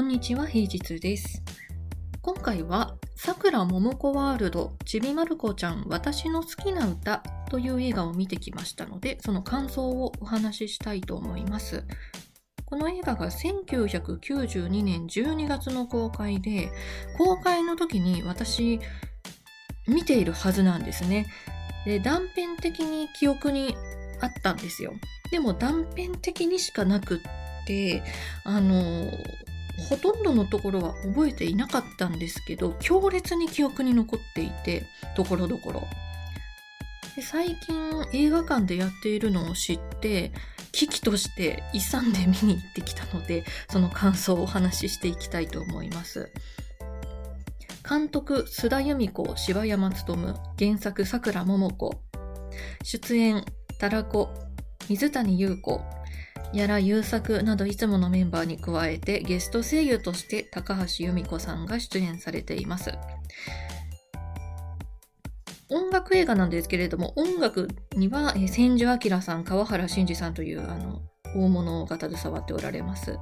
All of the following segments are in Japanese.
こんにちは、平日です。今回は、さくらももこワールド、ちびまる子ちゃん、私の好きな歌という映画を見てきましたので、その感想をお話ししたいと思います。この映画が1992年12月の公開で、公開の時に私、見ているはずなんですね。で、断片的に記憶にあったんですよ。でも断片的にしかなくって、あの、ほとんどのところは覚えていなかったんですけど、強烈に記憶に残っていて、ところどころ。最近映画館でやっているのを知って、危機として勇んで見に行ってきたので、その感想をお話ししていきたいと思います。監督、須田由美子、柴山勉、原作、桜桃子。出演、たらこ、水谷優子、やら優作などいつものメンバーに加えてゲスト声優として高橋由美子さんが出演されています。音楽映画なんですけれども、音楽には千住明さん、川原慎二さんというあの大物が携わっておられます。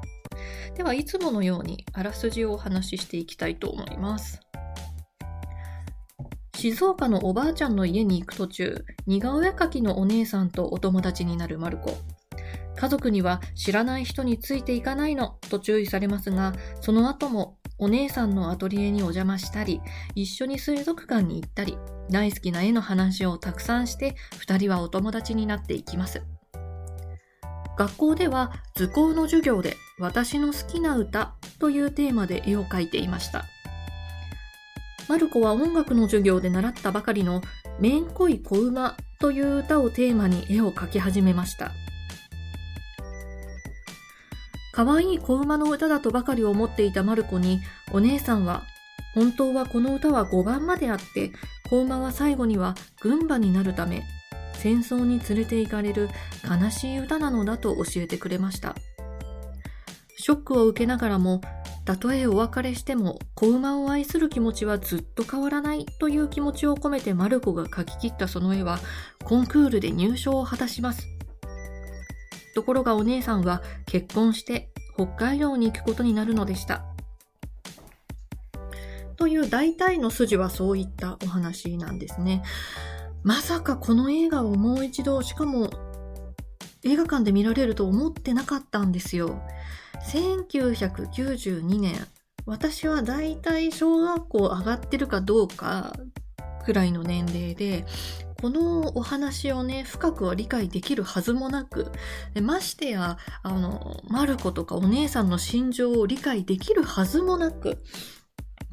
では、いつものようにあらすじをお話ししていきたいと思います。静岡のおばあちゃんの家に行く途中、似顔絵描きのお姉さんとお友達になるマルコ。家族には知らない人についていかないのと注意されますが、その後もお姉さんのアトリエにお邪魔したり、一緒に水族館に行ったり、大好きな絵の話をたくさんして、二人はお友達になっていきます。学校では図工の授業で私の好きな歌というテーマで絵を描いていました。マルコは音楽の授業で習ったばかりのめんこい子馬という歌をテーマに絵を描き始めました。可愛い子馬の歌だとばかり思っていたマルコに、お姉さんは、本当はこの歌は5番まであって、子馬は最後には軍馬になるため、戦争に連れて行かれる悲しい歌なのだと教えてくれました。ショックを受けながらも、たとえお別れしても子馬を愛する気持ちはずっと変わらないという気持ちを込めてマルコが描き切ったその絵はコンクールで入賞を果たします。ところがお姉さんは結婚して北海道に行くことになるのでした。という大体の筋はそういったお話なんですね。まさかこの映画をもう一度、しかも映画館で見られると思ってなかったんですよ。1992年、私は大体小学校上がってるかどうかくらいの年齢で、このお話をね、深くは理解できるはずもなく、ましてや、あの、マルコとかお姉さんの心情を理解できるはずもなく、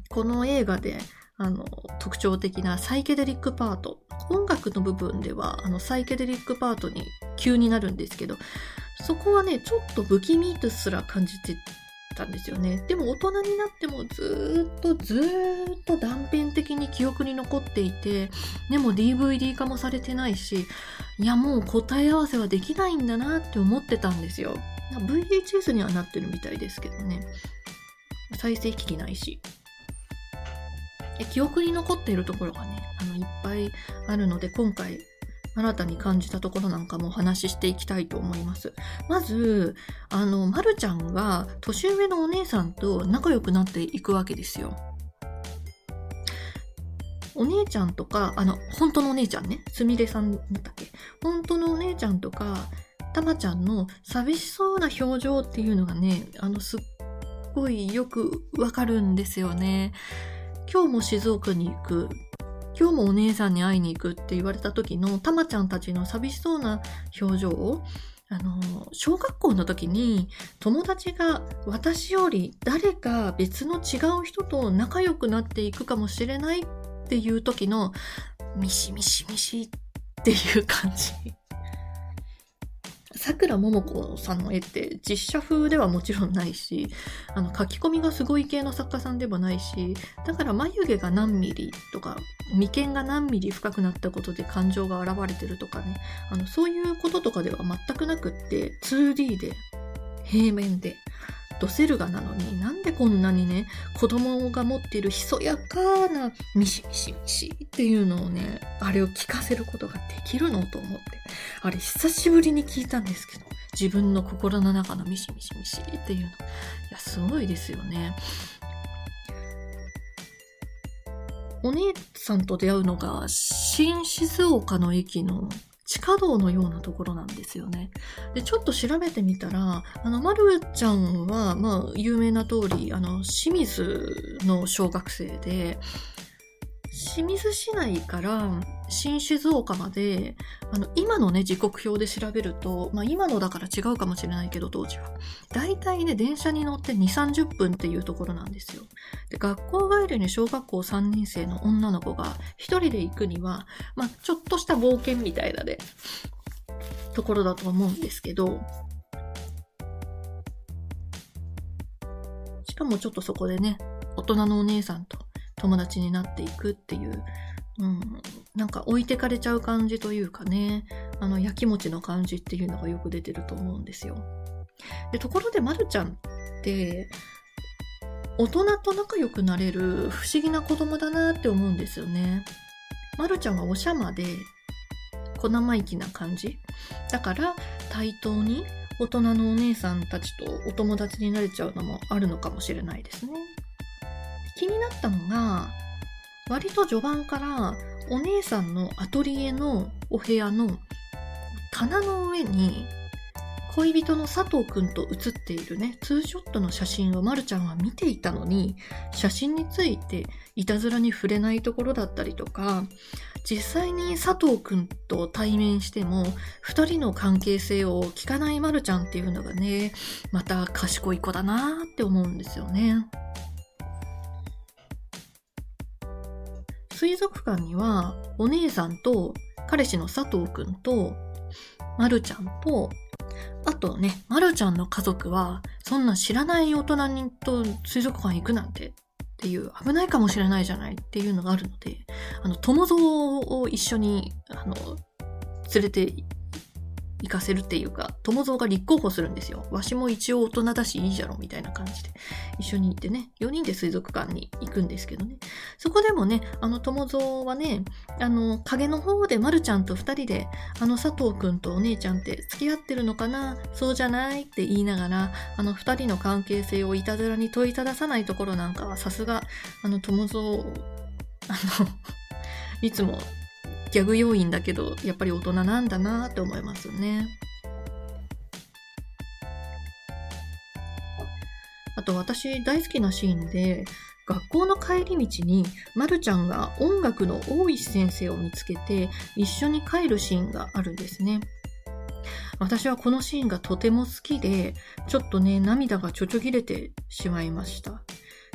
この映画で、あの、特徴的なサイケデリックパート、音楽の部分では、あの、サイケデリックパートに急になるんですけど、そこはね、ちょっと不気味とすら感じてたんですよね。でも大人になってもずっとずっと断片的に記憶に残っていて、でも DVD 化もされてないし、いやもう答え合わせはできないんだなって思ってたんですよ。VHS にはなってるみたいですけどね。再生機器ないし。記憶に残っているところがね、あの、いっぱいあるので、今回、新たに感じたところなんかもお話ししていきたいと思います。まず、あの、まるちゃんが年上のお姉さんと仲良くなっていくわけですよ。お姉ちゃんとか、あの、本当のお姉ちゃんね、すみれさんだったっけ？本当のお姉ちゃんとか、たまちゃんの寂しそうな表情っていうのがね、あの、すっごいよくわかるんですよね。今日も静岡に行く。今日もお姉さんに会いに行くって言われた時のたまちゃんたちの寂しそうな表情を、あの、小学校の時に友達が私より誰か別の違う人と仲良くなっていくかもしれないっていう時のミシミシミシっていう感じ。さくらももこさんの絵って実写風ではもちろんないし、あの書き込みがすごい系の作家さんでもないし、だから眉毛が何ミリとか、眉間が何ミリ深くなったことで感情が現れてるとかね、あのそういうこととかでは全くなくって、2D で、平面で、ドセルガなのになんでこんなにね子供が持っているひそやかなミシミシミシっていうのをねあれを聞かせることができるのと思って。あれ久しぶりに聞いたんですけど自分の心の中のミシミシミシっていうの。いやすごいですよね。お姉さんと出会うのが新静岡の駅の地下道のようなところなんですよね。で、ちょっと調べてみたら、あの、まるちゃんは、まあ、有名な通り、あの、清水の小学生で、清水市内から新静岡まで、あの、今のね、時刻表で調べると、まあ今のだから違うかもしれないけど、当時は。大体ね、電車に乗って2、30分っていうところなんですよ。で、学校帰りに小学校3年生の女の子が一人で行くには、まあちょっとした冒険みたいなね、ところだと思うんですけど、しかもちょっとそこでね、大人のお姉さんと友達になっていくっていう、うん、なんか置いてかれちゃう感じというかね、あの、やきもちの感じっていうのがよく出てると思うんですよ。で、ところでまるちゃんって、大人と仲良くなれる不思議な子供だなって思うんですよね。まるちゃんはおしゃまで、小生意気な感じ。だから、対等に大人のお姉さんたちとお友達になれちゃうのもあるのかもしれないですね。気になったのが、割と序盤からお姉さんのアトリエのお部屋の棚の上に恋人の佐藤くんと写っているね、ツーショットの写真をまるちゃんは見ていたのに、写真についていたずらに触れないところだったりとか、実際に佐藤くんと対面しても、二人の関係性を聞かないまるちゃんっていうのがね、また賢い子だなーって思うんですよね。水族館にはお姉さんと彼氏の佐藤くんとまるちゃんとあとね、まるちゃんの家族はそんな知らない大人にと水族館行くなんてっていう危ないかもしれないじゃないっていうのがあるので、あの、友蔵を一緒に、あの、連れて行かせるっていうか、友蔵が立候補するんですよ。わしも一応大人だしいいじゃろ、みたいな感じで。一緒に行ってね、4人で水族館に行くんですけどね。そこでもね、あの友蔵はね、あの、影の方でまるちゃんと2人で、あの佐藤くんとお姉ちゃんって付き合ってるのかな？そうじゃないって言いながら、あの2人の関係性をいたずらに問いたださないところなんかは、さすが、あの友蔵、あの いつもギャグ要因だけど、やっぱり大人なんだなって思いますよね。あと私大好きなシーンで、学校の帰り道に、まるちゃんが音楽の大石先生を見つけて、一緒に帰るシーンがあるんですね。私はこのシーンがとても好きで、ちょっとね、涙がちょちょぎれてしまいました。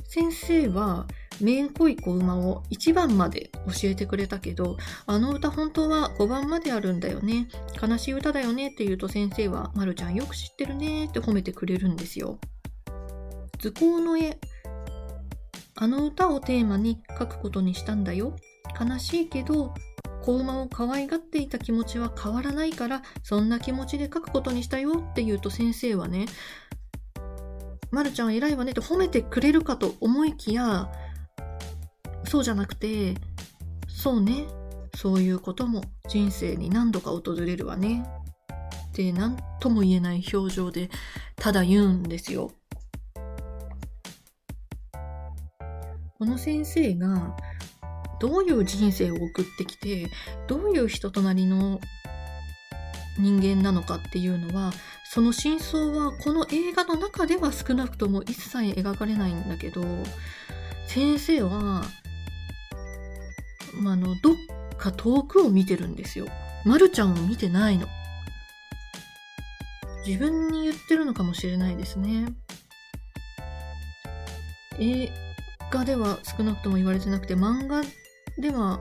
先生は、めんこい子馬を1番まで教えてくれたけど、あの歌本当は5番まであるんだよね。悲しい歌だよねって言うと先生は、まるちゃんよく知ってるねって褒めてくれるんですよ。図工の絵。あの歌をテーマに書くことにしたんだよ。悲しいけど、子馬を可愛がっていた気持ちは変わらないから、そんな気持ちで書くことにしたよって言うと先生はね、まるちゃん偉いわねって褒めてくれるかと思いきや、そうじゃなくて、そうね、そういうことも人生に何度か訪れるわね。って何とも言えない表情でただ言うんですよ。この先生がどういう人生を送ってきて、どういう人となりの人間なのかっていうのは、その真相はこの映画の中では少なくとも一切描かれないんだけど、先生はあの、どっか遠くを見てるんですよ。まるちゃんを見てないの。自分に言ってるのかもしれないですね。映画では少なくとも言われてなくて、漫画では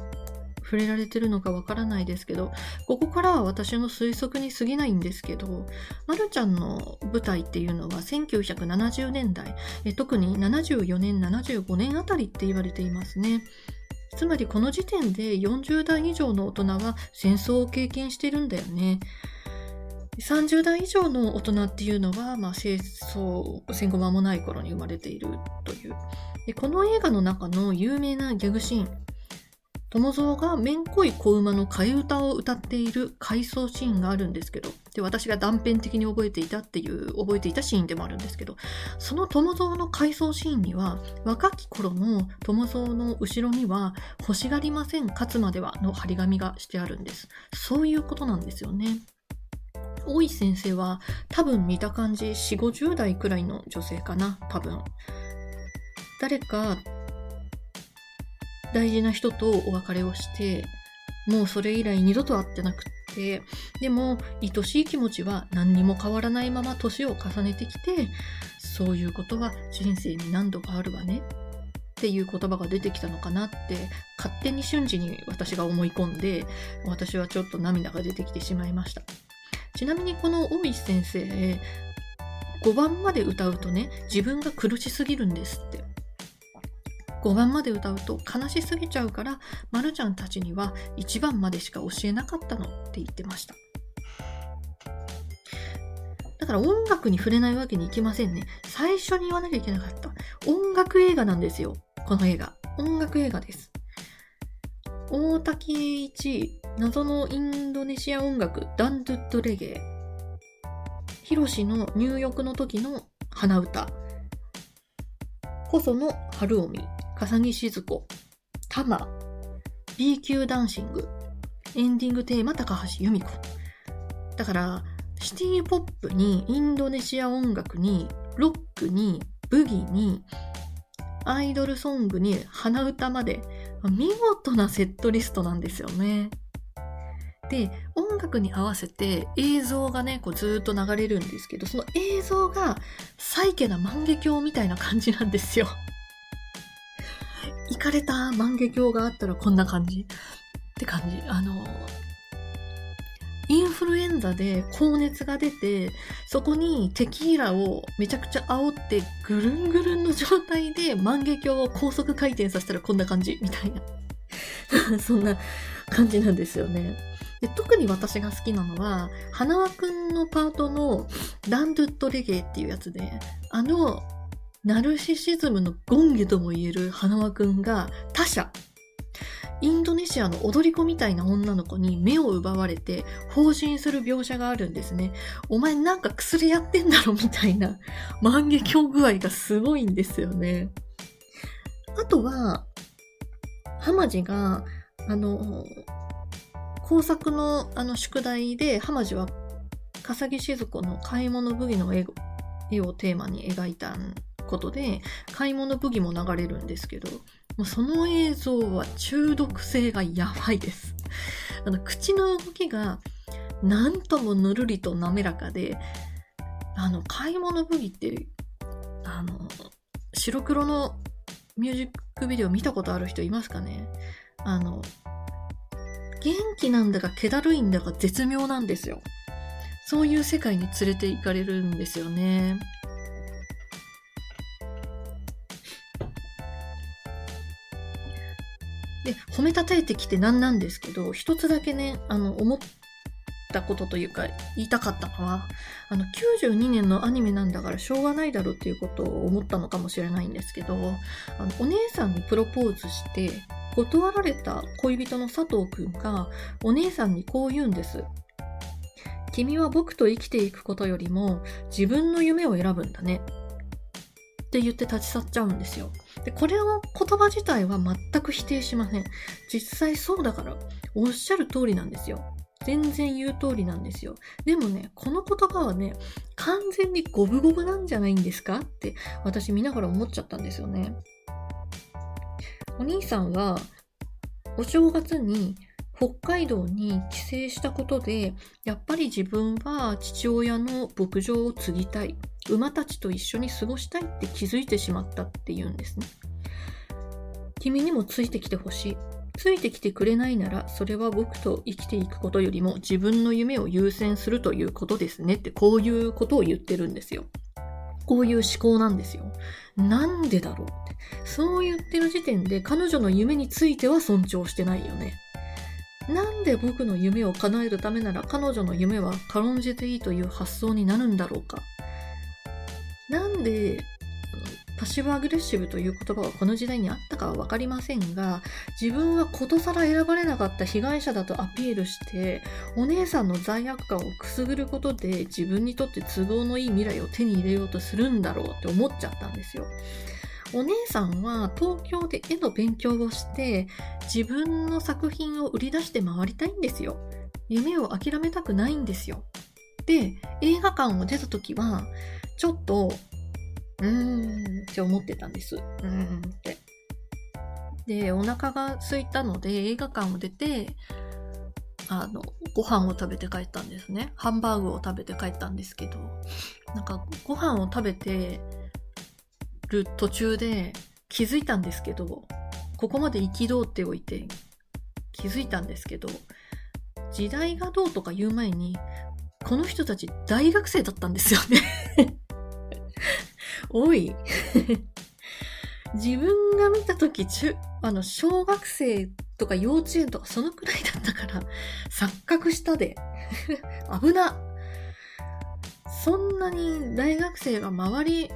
触れられてるのかわからないですけど、ここからは私の推測に過ぎないんですけど、まるちゃんの舞台っていうのは1970年代、特に74年、75年あたりって言われていますね。つまりこの時点で40代以上の大人は戦争を経験してるんだよね。30代以上の大人っていうのは、まあ、戦争、戦後間もない頃に生まれているという。でこの映画の中の有名なギャグシーン、友蔵がめんこい子馬の替え歌を歌っている回想シーンがあるんですけど、で、私が断片的に覚えていたっていう、覚えていたシーンでもあるんですけど、その友蔵の回想シーンには、若き頃の友蔵の後ろには、欲しがりません、勝つまではの張り紙がしてあるんです。そういうことなんですよね。大石先生は多分見た感じ4、50代くらいの女性かな、多分。誰か大事な人とお別れをして、もうそれ以来二度と会ってなくって、でも愛しい気持ちは何にも変わらないまま年を重ねてきて、そういうことは人生に何度かあるわねっていう言葉が出てきたのかなって勝手に瞬時に私が思い込んで私はちょっと涙が出てきてしまいました。ちなみにこの大石先生5番まで歌うとね自分が苦しすぎるんですって。5番まで歌うと悲しすぎちゃうから、まるちゃんたちには1番までしか教えなかったのって言ってました。だから音楽に触れないわけにいきませんね。最初に言わなきゃいけなかった。音楽映画なんですよ。この映画。音楽映画です。大滝栄一、謎のインドネシア音楽、ダンドゥッドレゲエ。ヒロシの入浴の時の鼻歌。細野晴臣。笠木静子、タマ、B 級ダンシング、エンディングテーマ高橋由美子。だから、シティポップにインドネシア音楽にロックにブギにアイドルソングに鼻歌まで見事なセットリストなんですよね。で、音楽に合わせて映像がね、こうずっと流れるんですけど、その映像がサイケな万華鏡みたいな感じなんですよ。行かれた万華鏡があったらこんな感じ？って感じ。あの、インフルエンザで高熱が出て、そこにテキーラをめちゃくちゃ煽ってぐるんぐるんの状態で万華鏡を高速回転させたらこんな感じみたいな。そんな感じなんですよね。で特に私が好きなのは、花輪くんのパートのダンドゥットレゲエっていうやつで、あのナルシシズムのゴンゲとも言える花輪くんが他者。インドネシアの踊り子みたいな女の子に目を奪われて放心する描写があるんですね。お前なんか薬やってんだろみたいな万華鏡具合がすごいんですよね。あとは、浜地が、あの、工作のあの宿題で浜地は笠木静子の買い物武器の絵をテーマに描いたんことで、買い物武器も流れるんですけど、もうその映像は中毒性がやばいです。あの、口の動きが、なんともぬるりと滑らかで、あの、買い物武器って、あの、白黒のミュージックビデオ見たことある人いますかね？あの、元気なんだか気だるいんだか絶妙なんですよ。そういう世界に連れて行かれるんですよね。で、褒めたたえてきてなんなんですけど、一つだけね、あの、思ったことというか、言いたかったのは、あの、92年のアニメなんだからしょうがないだろうっていうことを思ったのかもしれないんですけど、あの、お姉さんにプロポーズして、断られた恋人の佐藤くんが、お姉さんにこう言うんです。君は僕と生きていくことよりも自分の夢を選ぶんだね。って言って立ち去っちゃうんですよ。で、これを言葉自体は全く否定しません。実際そうだから、おっしゃる通りなんですよ。全然言う通りなんですよ。でもね、この言葉はね、完全に五分五分なんじゃないんですか？って私見ながら思っちゃったんですよね。お兄さんは、お正月に北海道に帰省したことで、やっぱり自分は父親の牧場を継ぎたい。馬たちと一緒に過ごしたいって気づいてしまったっていうんですね。君にもついてきてほしい。ついてきてくれないなら、それは僕と生きていくことよりも自分の夢を優先するということですねって、こういうことを言ってるんですよ。こういう思考なんですよ。なんでだろうって。そう言ってる時点で彼女の夢については尊重してないよね。なんで僕の夢を叶えるためなら彼女の夢は軽んじていいという発想になるんだろうかなんでパッシブアグレッシブという言葉がこの時代にあったかは分かりませんが、自分はことさら選ばれなかった被害者だとアピールして、お姉さんの罪悪感をくすぐることで自分にとって都合のいい未来を手に入れようとするんだろうって思っちゃったんですよ。お姉さんは東京で絵の勉強をして自分の作品を売り出して回りたいんですよ。夢を諦めたくないんですよ。で、映画館を出た時は、ちょっとうーんって思ってたんです。うーんって。で、お腹が空いたので映画館を出て、あの、ご飯を食べて帰ったんですね。ハンバーグを食べて帰ったんですけど、なんかご飯を食べてる途中で気づいたんですけど、ここまで憤っておいて気づいたんですけど、時代がどうとか言う前に、この人たち大学生だったんですよね おい。自分が見たとき、中、あの、小学生とか幼稚園とかそのくらいだったから、錯覚したで。危な。そんなに大学生が周り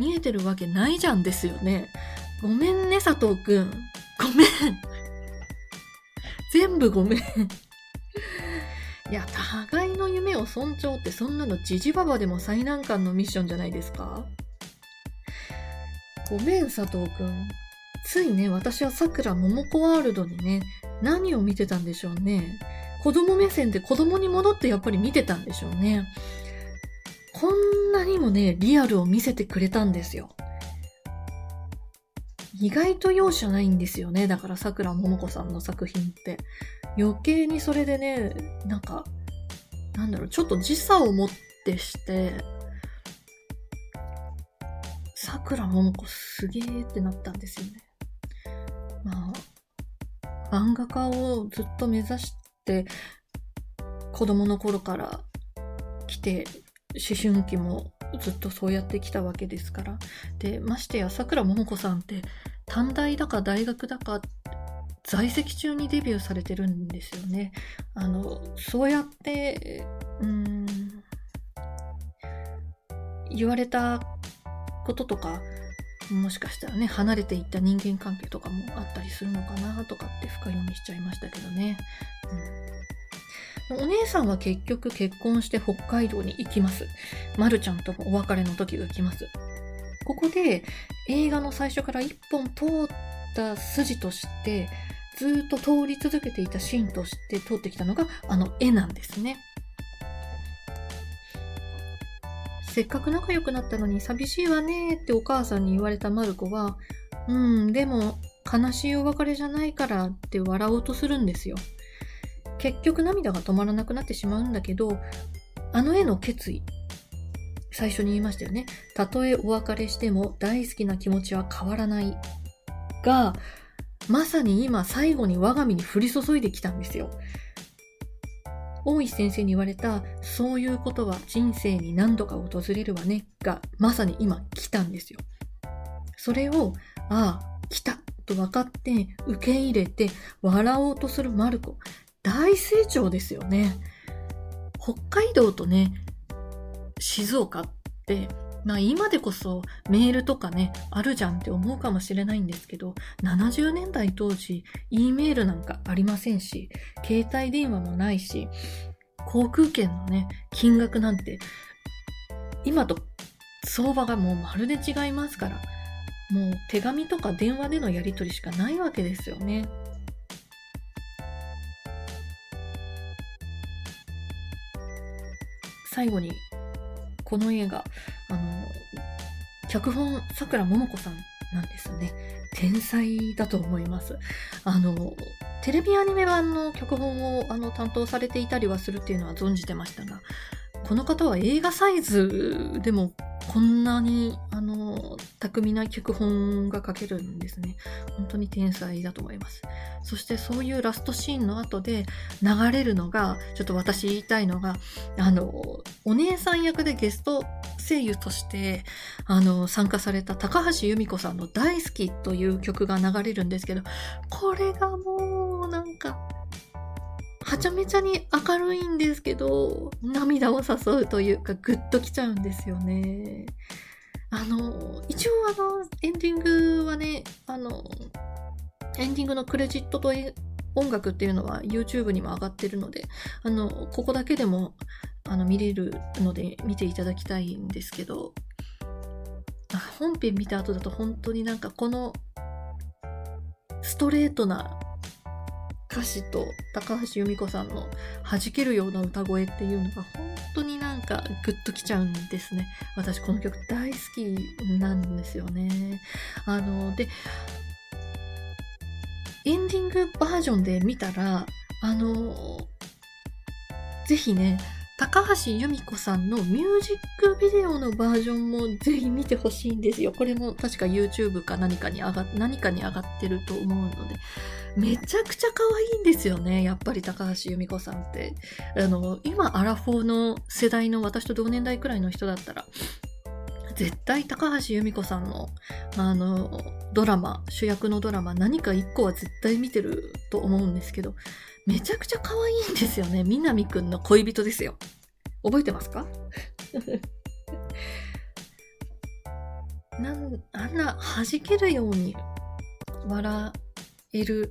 見えてるわけないじゃんですよね。ごめんね、佐藤くん。ごめん。全部ごめん。いや、互いの夢を尊重ってそんなのジジババでも最難関のミッションじゃないですかごめん、佐藤くん。ついね、私は桜桃子ワールドにね、何を見てたんでしょうね。子供目線で子供に戻ってやっぱり見てたんでしょうね。こんなにもね、リアルを見せてくれたんですよ。意外と容赦ないんですよね。だから桜桃子さんの作品って。余計にそれでね、なんか、なんだろう、ちょっと時差をもってして、桜桃子すげーってなったんですよね。まあ、漫画家をずっと目指して子供の頃から来て、思春期もずっとそうやってきたわけですから。で、ましてや桜桃子さんって短大だか大学だか在籍中にデビューされてるんですよね。あの、そうやって、うん、言われたこととか、もしかしたらね、離れていった人間関係とかもあったりするのかなとかって深読みしちゃいましたけどね。うん、お姉さんは結局結婚して北海道に行きます。まるちゃんともお別れの時が来ます。ここで映画の最初から一本通った筋として、ずっと通り続けていたシーンとして通ってきたのがあの絵なんですね。せっかく仲良くなったのに寂しいわねってお母さんに言われたマルコは、うん、でも悲しいお別れじゃないからって笑おうとするんですよ。結局涙が止まらなくなってしまうんだけど、あの絵の決意、最初に言いましたよね。たとえお別れしても大好きな気持ちは変わらない。が、まさに今最後に我が身に降り注いできたんですよ。大石先生に言われた、そういうことは人生に何度か訪れるわね、が、まさに今来たんですよ。それを、ああ、来たと分かって受け入れて笑おうとするマルコ。大成長ですよね。北海道とね、静岡って、まあ今でこそメールとかね、あるじゃんって思うかもしれないんですけど、70年代当時、E メールなんかありませんし、携帯電話もないし、航空券のね、金額なんて、今と相場がもうまるで違いますから、もう手紙とか電話でのやり取りしかないわけですよね。最後にこの映画、あの、脚本、さくらももこさんなんですね。天才だと思います。あの、テレビアニメ版の脚本をあの担当されていたりはするっていうのは存じてましたが、この方は映画サイズでもこんなに、あの、巧みな脚本が書けるんですね。本当に天才だと思います。そしてそういうラストシーンの後で流れるのが、ちょっと私言いたいのが、あの、お姉さん役でゲスト声優として、あの、参加された高橋由美子さんの大好きという曲が流れるんですけど、これがもうなんか、はちゃめちゃに明るいんですけど、涙を誘うというか、ぐっときちゃうんですよね。あの、一応あの、エンディングはね、あの、エンディングのクレジットと音楽っていうのは YouTube にも上がってるので、あの、ここだけでも、あの、見れるので見ていただきたいんですけど、本編見た後だと本当になんかこのストレートな歌詞と高橋由美子さんの弾けるような歌声っていうのが本当になんかグッときちゃうんですね。私この曲大好きなんですよね。あの、で、エンディングバージョンで見たら、あの、ぜひね、高橋由美子さんのミュージックビデオのバージョンもぜひ見てほしいんですよ。これも確か YouTube か何かに上が、何かに上がってると思うので、めちゃくちゃ可愛いんですよね。やっぱり高橋由美子さんって。あの、今アラフォーの世代の私と同年代くらいの人だったら、絶対高橋由美子さんの、あの、ドラマ、主役のドラマ、何か一個は絶対見てると思うんですけど、めちゃくちゃ可愛いんですよね。南くんの恋人ですよ。覚えてますか？なんあんな弾けるように笑える、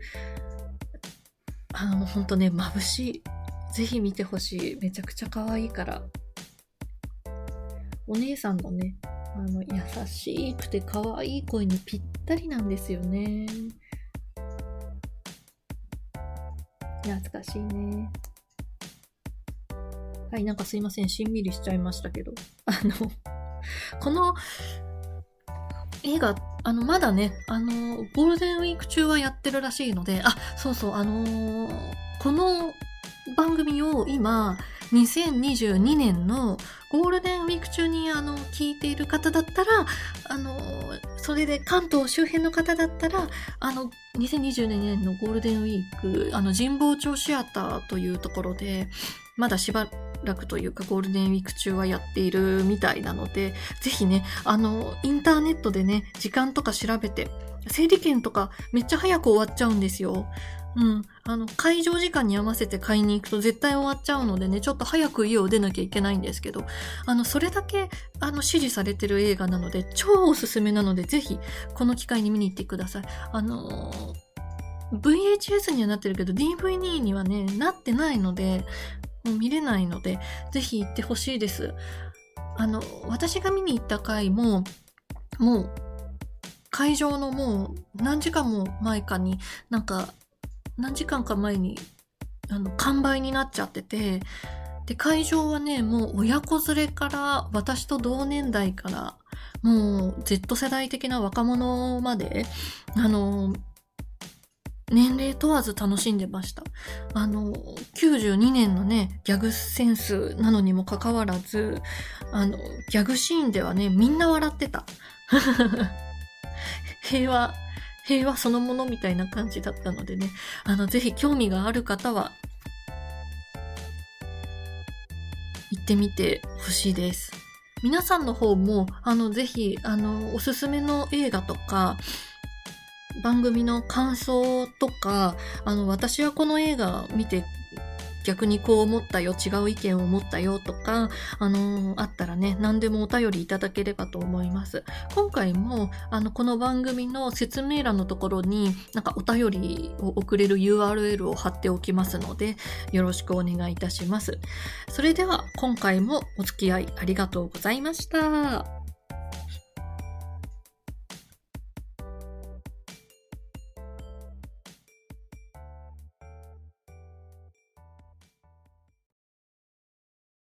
あの、ほんとね、眩しい。ぜひ見てほしい。めちゃくちゃ可愛いから。お姉さんのね、あの、優しくて可愛い声にぴったりなんですよね。懐かしいね。はい、なんかすいません。しんみりしちゃいましたけど。あの、この映画、あの、まだね、あの、ゴールデンウィーク中はやってるらしいので、あ、そうそう、あのー、この番組を今、2022年のゴールデンウィーク中にあの聞いている方だったら、あの、それで関東周辺の方だったら、あの、2022年のゴールデンウィーク、あの、神保町シアターというところで、まだしばらくというかゴールデンウィーク中はやっているみたいなので、ぜひね、あの、インターネットでね、時間とか調べて、整理券とかめっちゃ早く終わっちゃうんですよ。うん。あの、会場時間に合わせて買いに行くと絶対終わっちゃうのでね、ちょっと早く家を出なきゃいけないんですけど、あの、それだけ、あの、支持されてる映画なので、超おすすめなので、ぜひ、この機会に見に行ってください。あのー、VHS にはなってるけど、DVD にはね、なってないので、もう見れないので、ぜひ行ってほしいです。あの、私が見に行った回も、もう、会場のもう何時間も前かになんか何時間か前に、あの、完売になっちゃってて、で、会場はね、もう親子連れから、私と同年代から、もう Z 世代的な若者まで、あの、年齢問わず楽しんでました。あの、92年のね、ギャグセンスなのにもかかわらず、あの、ギャグシーンではね、みんな笑ってた。平和、平和そのものみたいな感じだったのでね、あの、ぜひ興味がある方は、行ってみてほしいです。皆さんの方も、あの、ぜひ、あの、おすすめの映画とか、番組の感想とか、あの、私はこの映画見て逆にこう思ったよ、違う意見を持ったよとか、あのー、あったらね、何でもお便りいただければと思います。今回も、あの、この番組の説明欄のところに、なんかお便りを送れる URL を貼っておきますので、よろしくお願いいたします。それでは、今回もお付き合いありがとうございました。